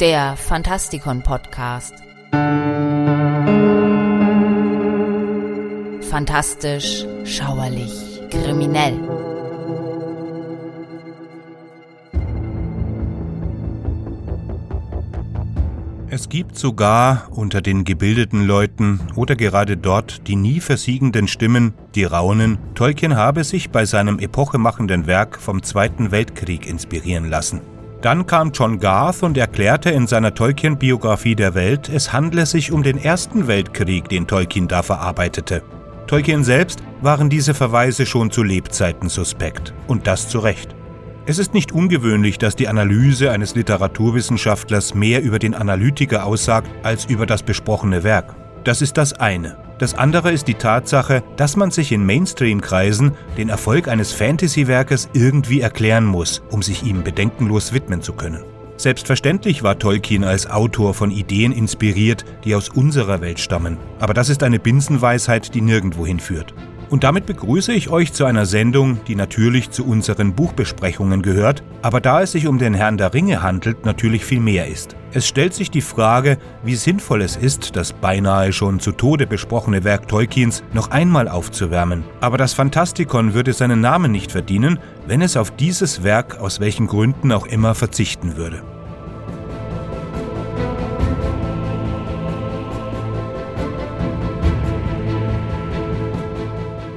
der Fantastikon Podcast. Fantastisch, schauerlich, kriminell. Es gibt sogar unter den gebildeten Leuten oder gerade dort die nie versiegenden Stimmen, die raunen, Tolkien habe sich bei seinem epochemachenden Werk vom Zweiten Weltkrieg inspirieren lassen. Dann kam John Garth und erklärte in seiner Tolkien-Biografie der Welt, es handle sich um den Ersten Weltkrieg, den Tolkien da verarbeitete. Tolkien selbst waren diese Verweise schon zu Lebzeiten suspekt. Und das zu Recht. Es ist nicht ungewöhnlich, dass die Analyse eines Literaturwissenschaftlers mehr über den Analytiker aussagt als über das besprochene Werk. Das ist das eine. Das andere ist die Tatsache, dass man sich in Mainstream-Kreisen den Erfolg eines Fantasy-Werkes irgendwie erklären muss, um sich ihm bedenkenlos widmen zu können. Selbstverständlich war Tolkien als Autor von Ideen inspiriert, die aus unserer Welt stammen, aber das ist eine Binsenweisheit, die nirgendwo hinführt. Und damit begrüße ich euch zu einer Sendung, die natürlich zu unseren Buchbesprechungen gehört, aber da es sich um den Herrn der Ringe handelt, natürlich viel mehr ist. Es stellt sich die Frage, wie sinnvoll es ist, das beinahe schon zu Tode besprochene Werk Tolkiens noch einmal aufzuwärmen. Aber das Fantastikon würde seinen Namen nicht verdienen, wenn es auf dieses Werk aus welchen Gründen auch immer verzichten würde.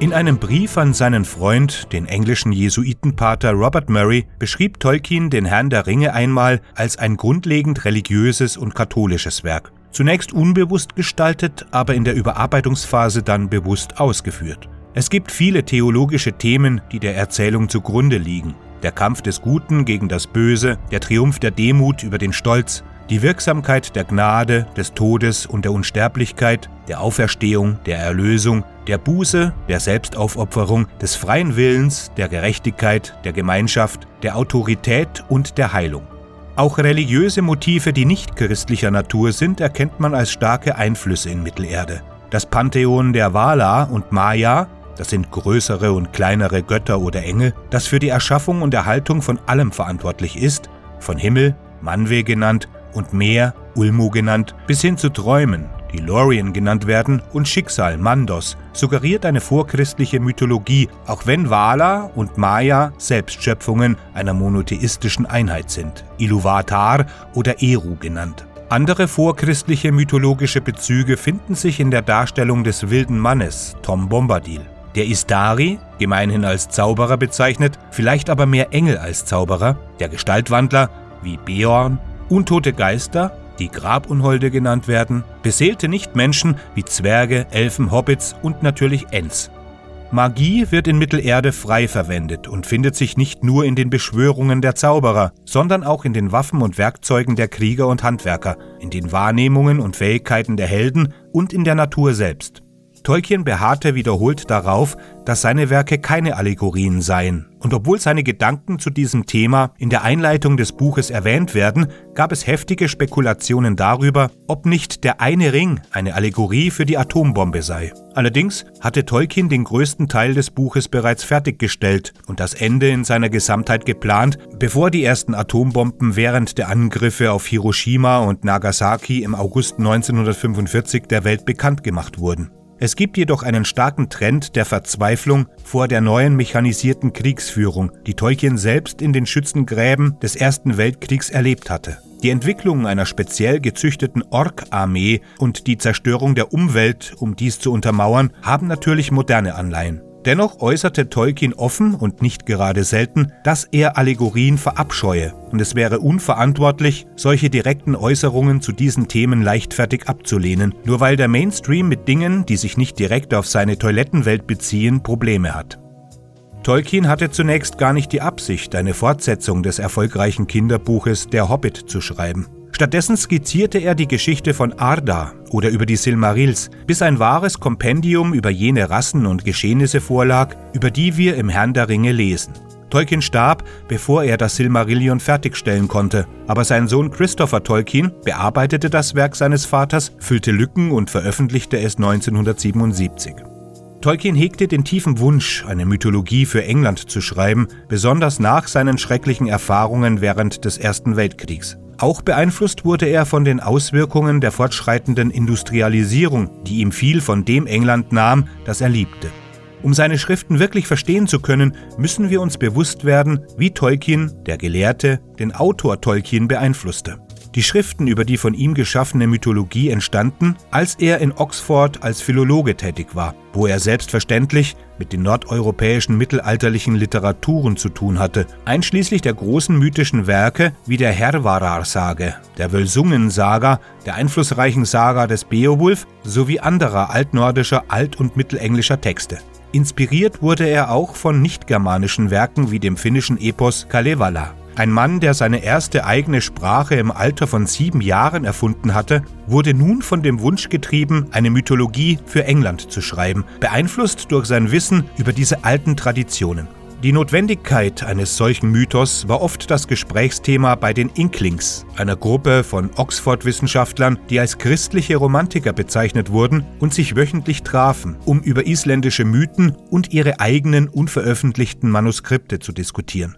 In einem Brief an seinen Freund, den englischen Jesuitenpater Robert Murray, beschrieb Tolkien den Herrn der Ringe einmal als ein grundlegend religiöses und katholisches Werk. Zunächst unbewusst gestaltet, aber in der Überarbeitungsphase dann bewusst ausgeführt. Es gibt viele theologische Themen, die der Erzählung zugrunde liegen. Der Kampf des Guten gegen das Böse, der Triumph der Demut über den Stolz, die Wirksamkeit der Gnade, des Todes und der Unsterblichkeit, der Auferstehung, der Erlösung, der Buße, der Selbstaufopferung, des freien Willens, der Gerechtigkeit, der Gemeinschaft, der Autorität und der Heilung. Auch religiöse Motive, die nicht christlicher Natur sind, erkennt man als starke Einflüsse in Mittelerde. Das Pantheon der Valar und Maya, das sind größere und kleinere Götter oder Engel, das für die Erschaffung und Erhaltung von allem verantwortlich ist, von Himmel, Manwe genannt, und Meer, Ulmo genannt, bis hin zu Träumen, die Lorien genannt werden, und Schicksal, Mandos, suggeriert eine vorchristliche Mythologie, auch wenn Vala und Maya Selbstschöpfungen einer monotheistischen Einheit sind, Iluvatar oder Eru genannt. Andere vorchristliche mythologische Bezüge finden sich in der Darstellung des wilden Mannes, Tom Bombadil. Der Istari, gemeinhin als Zauberer bezeichnet, vielleicht aber mehr Engel als Zauberer, der Gestaltwandler, wie Beorn, Untote Geister, die Grabunholde genannt werden, beseelte Nichtmenschen wie Zwerge, Elfen, Hobbits und natürlich Ents. Magie wird in Mittelerde frei verwendet und findet sich nicht nur in den Beschwörungen der Zauberer, sondern auch in den Waffen und Werkzeugen der Krieger und Handwerker, in den Wahrnehmungen und Fähigkeiten der Helden und in der Natur selbst. Tolkien beharrte wiederholt darauf, dass seine Werke keine Allegorien seien. Und obwohl seine Gedanken zu diesem Thema in der Einleitung des Buches erwähnt werden, gab es heftige Spekulationen darüber, ob nicht der eine Ring eine Allegorie für die Atombombe sei. Allerdings hatte Tolkien den größten Teil des Buches bereits fertiggestellt und das Ende in seiner Gesamtheit geplant, bevor die ersten Atombomben während der Angriffe auf Hiroshima und Nagasaki im August 1945 der Welt bekannt gemacht wurden. Es gibt jedoch einen starken Trend der Verzweiflung vor der neuen mechanisierten Kriegsführung, die Tolkien selbst in den Schützengräben des Ersten Weltkriegs erlebt hatte. Die Entwicklung einer speziell gezüchteten Ork-Armee und die Zerstörung der Umwelt, um dies zu untermauern, haben natürlich moderne Anleihen. Dennoch äußerte Tolkien offen und nicht gerade selten, dass er Allegorien verabscheue, und es wäre unverantwortlich, solche direkten Äußerungen zu diesen Themen leichtfertig abzulehnen, nur weil der Mainstream mit Dingen, die sich nicht direkt auf seine Toilettenwelt beziehen, Probleme hat. Tolkien hatte zunächst gar nicht die Absicht, eine Fortsetzung des erfolgreichen Kinderbuches Der Hobbit zu schreiben. Stattdessen skizzierte er die Geschichte von Arda oder über die Silmarils, bis ein wahres Kompendium über jene Rassen und Geschehnisse vorlag, über die wir im Herrn der Ringe lesen. Tolkien starb, bevor er das Silmarillion fertigstellen konnte, aber sein Sohn Christopher Tolkien bearbeitete das Werk seines Vaters, füllte Lücken und veröffentlichte es 1977. Tolkien hegte den tiefen Wunsch, eine Mythologie für England zu schreiben, besonders nach seinen schrecklichen Erfahrungen während des Ersten Weltkriegs. Auch beeinflusst wurde er von den Auswirkungen der fortschreitenden Industrialisierung, die ihm viel von dem England nahm, das er liebte. Um seine Schriften wirklich verstehen zu können, müssen wir uns bewusst werden, wie Tolkien, der Gelehrte, den Autor Tolkien beeinflusste. Die Schriften über die von ihm geschaffene Mythologie entstanden, als er in Oxford als Philologe tätig war, wo er selbstverständlich mit den nordeuropäischen mittelalterlichen Literaturen zu tun hatte, einschließlich der großen mythischen Werke wie der Hervarar-Sage, der Völsungen-Saga, der einflussreichen Saga des Beowulf sowie anderer altnordischer alt- und mittelenglischer Texte. Inspiriert wurde er auch von nicht-germanischen Werken wie dem finnischen Epos Kalevala. Ein Mann, der seine erste eigene Sprache im Alter von sieben Jahren erfunden hatte, wurde nun von dem Wunsch getrieben, eine Mythologie für England zu schreiben, beeinflusst durch sein Wissen über diese alten Traditionen. Die Notwendigkeit eines solchen Mythos war oft das Gesprächsthema bei den Inklings, einer Gruppe von Oxford-Wissenschaftlern, die als christliche Romantiker bezeichnet wurden und sich wöchentlich trafen, um über isländische Mythen und ihre eigenen unveröffentlichten Manuskripte zu diskutieren.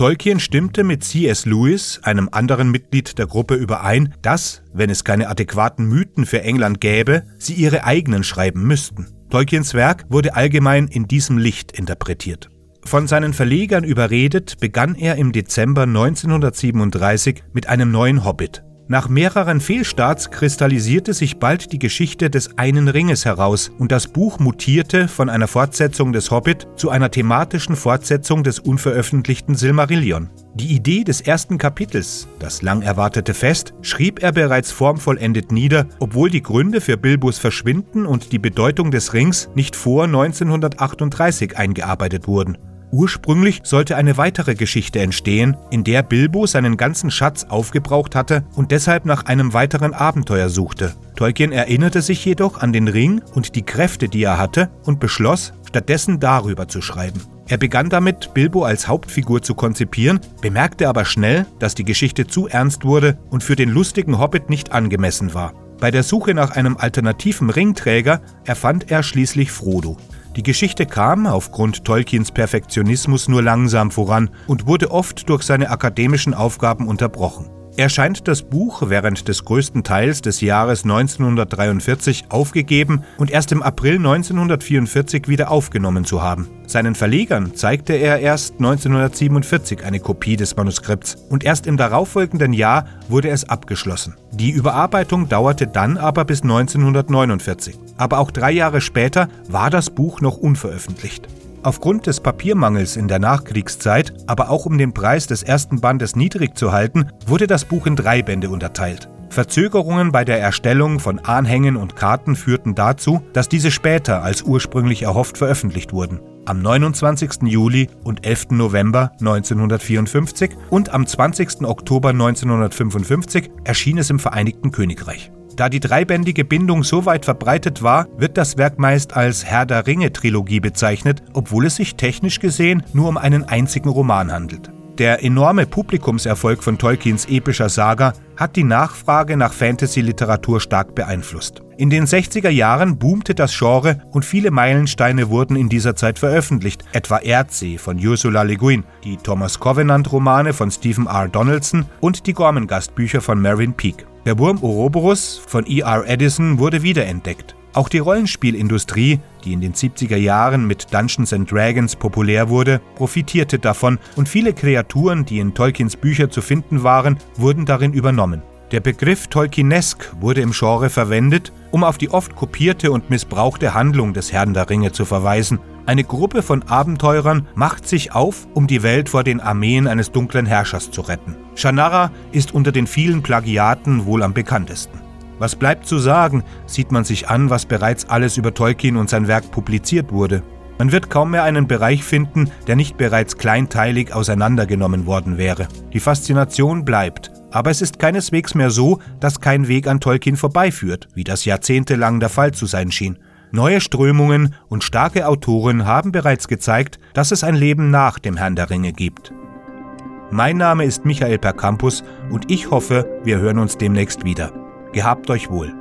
Tolkien stimmte mit C.S. Lewis, einem anderen Mitglied der Gruppe, überein, dass, wenn es keine adäquaten Mythen für England gäbe, sie ihre eigenen schreiben müssten. Tolkiens Werk wurde allgemein in diesem Licht interpretiert. Von seinen Verlegern überredet, begann er im Dezember 1937 mit einem neuen Hobbit, nach mehreren Fehlstarts kristallisierte sich bald die Geschichte des einen Ringes heraus und das Buch mutierte von einer Fortsetzung des Hobbit zu einer thematischen Fortsetzung des unveröffentlichten Silmarillion. Die Idee des ersten Kapitels, das lang erwartete Fest, schrieb er bereits formvollendet nieder, obwohl die Gründe für Bilbos Verschwinden und die Bedeutung des Rings nicht vor 1938 eingearbeitet wurden. Ursprünglich sollte eine weitere Geschichte entstehen, in der Bilbo seinen ganzen Schatz aufgebraucht hatte und deshalb nach einem weiteren Abenteuer suchte. Tolkien erinnerte sich jedoch an den Ring und die Kräfte, die er hatte, und beschloss, stattdessen darüber zu schreiben. Er begann damit, Bilbo als Hauptfigur zu konzipieren, bemerkte aber schnell, dass die Geschichte zu ernst wurde und für den lustigen Hobbit nicht angemessen war. Bei der Suche nach einem alternativen Ringträger erfand er schließlich Frodo. Die Geschichte kam aufgrund Tolkiens Perfektionismus nur langsam voran und wurde oft durch seine akademischen Aufgaben unterbrochen. Er scheint das Buch während des größten Teils des Jahres 1943 aufgegeben und erst im April 1944 wieder aufgenommen zu haben. Seinen Verlegern zeigte er erst 1947 eine Kopie des Manuskripts und erst im darauffolgenden Jahr wurde es abgeschlossen. Die Überarbeitung dauerte dann aber bis 1949. Aber auch drei Jahre später war das Buch noch unveröffentlicht. Aufgrund des Papiermangels in der Nachkriegszeit, aber auch um den Preis des ersten Bandes niedrig zu halten, wurde das Buch in drei Bände unterteilt. Verzögerungen bei der Erstellung von Anhängen und Karten führten dazu, dass diese später als ursprünglich erhofft veröffentlicht wurden. Am 29. Juli und 11. November 1954 und am 20. Oktober 1955 erschien es im Vereinigten Königreich. Da die dreibändige Bindung so weit verbreitet war, wird das Werk meist als Herr der Ringe-Trilogie bezeichnet, obwohl es sich technisch gesehen nur um einen einzigen Roman handelt. Der enorme Publikumserfolg von Tolkiens epischer Saga hat die Nachfrage nach Fantasy-Literatur stark beeinflusst. In den 60er Jahren boomte das Genre und viele Meilensteine wurden in dieser Zeit veröffentlicht, etwa Erdsee von Ursula Le Guin, die Thomas Covenant-Romane von Stephen R. Donaldson und die Gormenghast-Bücher von Marin Peake. Der Wurm Ouroboros von E.R. Edison wurde wiederentdeckt. Auch die Rollenspielindustrie, die in den 70er Jahren mit Dungeons and Dragons populär wurde, profitierte davon und viele Kreaturen, die in Tolkiens Bücher zu finden waren, wurden darin übernommen. Der Begriff Tolkienesk wurde im Genre verwendet, um auf die oft kopierte und missbrauchte Handlung des Herrn der Ringe zu verweisen. Eine Gruppe von Abenteurern macht sich auf, um die Welt vor den Armeen eines dunklen Herrschers zu retten. Shannara ist unter den vielen Plagiaten wohl am bekanntesten. Was bleibt zu sagen, sieht man sich an, was bereits alles über Tolkien und sein Werk publiziert wurde. Man wird kaum mehr einen Bereich finden, der nicht bereits kleinteilig auseinandergenommen worden wäre. Die Faszination bleibt, aber es ist keineswegs mehr so, dass kein Weg an Tolkien vorbeiführt, wie das jahrzehntelang der Fall zu sein schien. Neue Strömungen und starke Autoren haben bereits gezeigt, dass es ein Leben nach dem Herrn der Ringe gibt. Mein Name ist Michael Percampus und ich hoffe, wir hören uns demnächst wieder. Gehabt euch wohl.